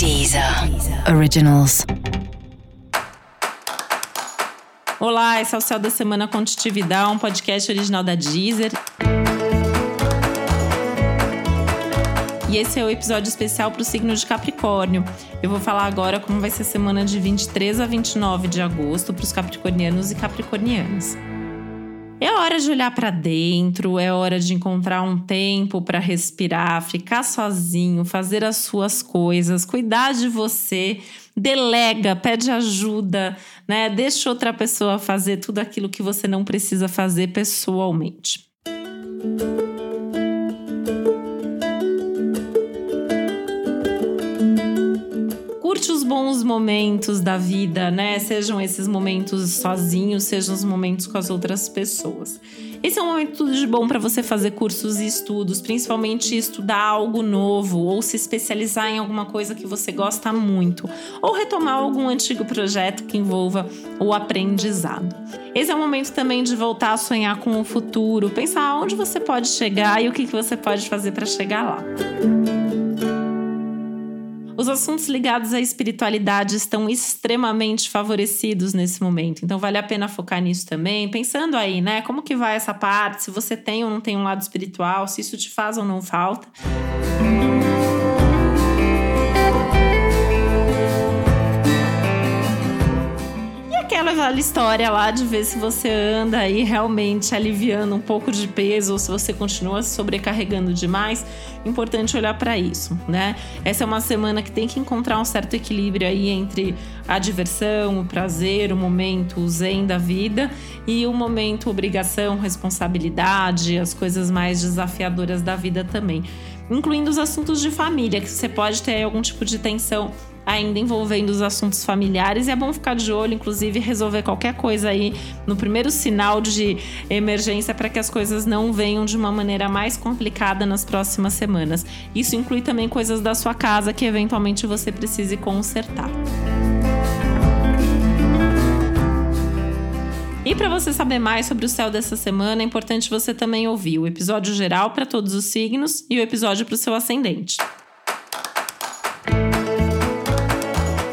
Deezer Originals. Olá, esse é o Céu da Semana Contitividade, um podcast original da Deezer. E esse é o episódio especial para o signo de Capricórnio. Eu vou falar agora como vai ser a semana de 23 a 29 de agosto para os capricornianos e capricornianas. É hora de olhar para dentro, é hora de encontrar um tempo para respirar, ficar sozinho, fazer as suas coisas, cuidar de você, delega, pede ajuda, né? Deixa outra pessoa fazer tudo aquilo que você não precisa fazer pessoalmente. Curte os bons momentos da vida, né? Sejam esses momentos sozinhos, sejam os momentos com as outras pessoas. Esse é um momento de bom para você fazer cursos e estudos, principalmente estudar algo novo ou se especializar em alguma coisa que você gosta muito, ou retomar algum antigo projeto que envolva o aprendizado. Esse é o momento também de voltar a sonhar com o futuro, pensar onde você pode chegar e o que você pode fazer para chegar lá. Os assuntos ligados à espiritualidade estão extremamente favorecidos nesse momento. Então vale a pena focar nisso também, pensando aí, né? Como que vai essa parte? Se você tem ou não tem um lado espiritual, se isso te faz ou não falta. Aquela história lá de ver se você anda aí realmente aliviando um pouco de peso ou se você continua sobrecarregando demais. Importante olhar para isso, né? Essa é uma semana que tem que encontrar um certo equilíbrio aí entre a diversão, o prazer, o momento zen da vida e o momento obrigação, responsabilidade, as coisas mais desafiadoras da vida também incluindo os assuntos de família, que você pode ter algum tipo de tensão ainda envolvendo os assuntos familiares. E é bom ficar de olho, inclusive, resolver qualquer coisa aí no primeiro sinal de emergência para que as coisas não venham de uma maneira mais complicada nas próximas semanas. Isso inclui também coisas da sua casa que eventualmente você precise consertar. E para você saber mais sobre o céu dessa semana, é importante você também ouvir o episódio geral para todos os signos e o episódio para o seu ascendente.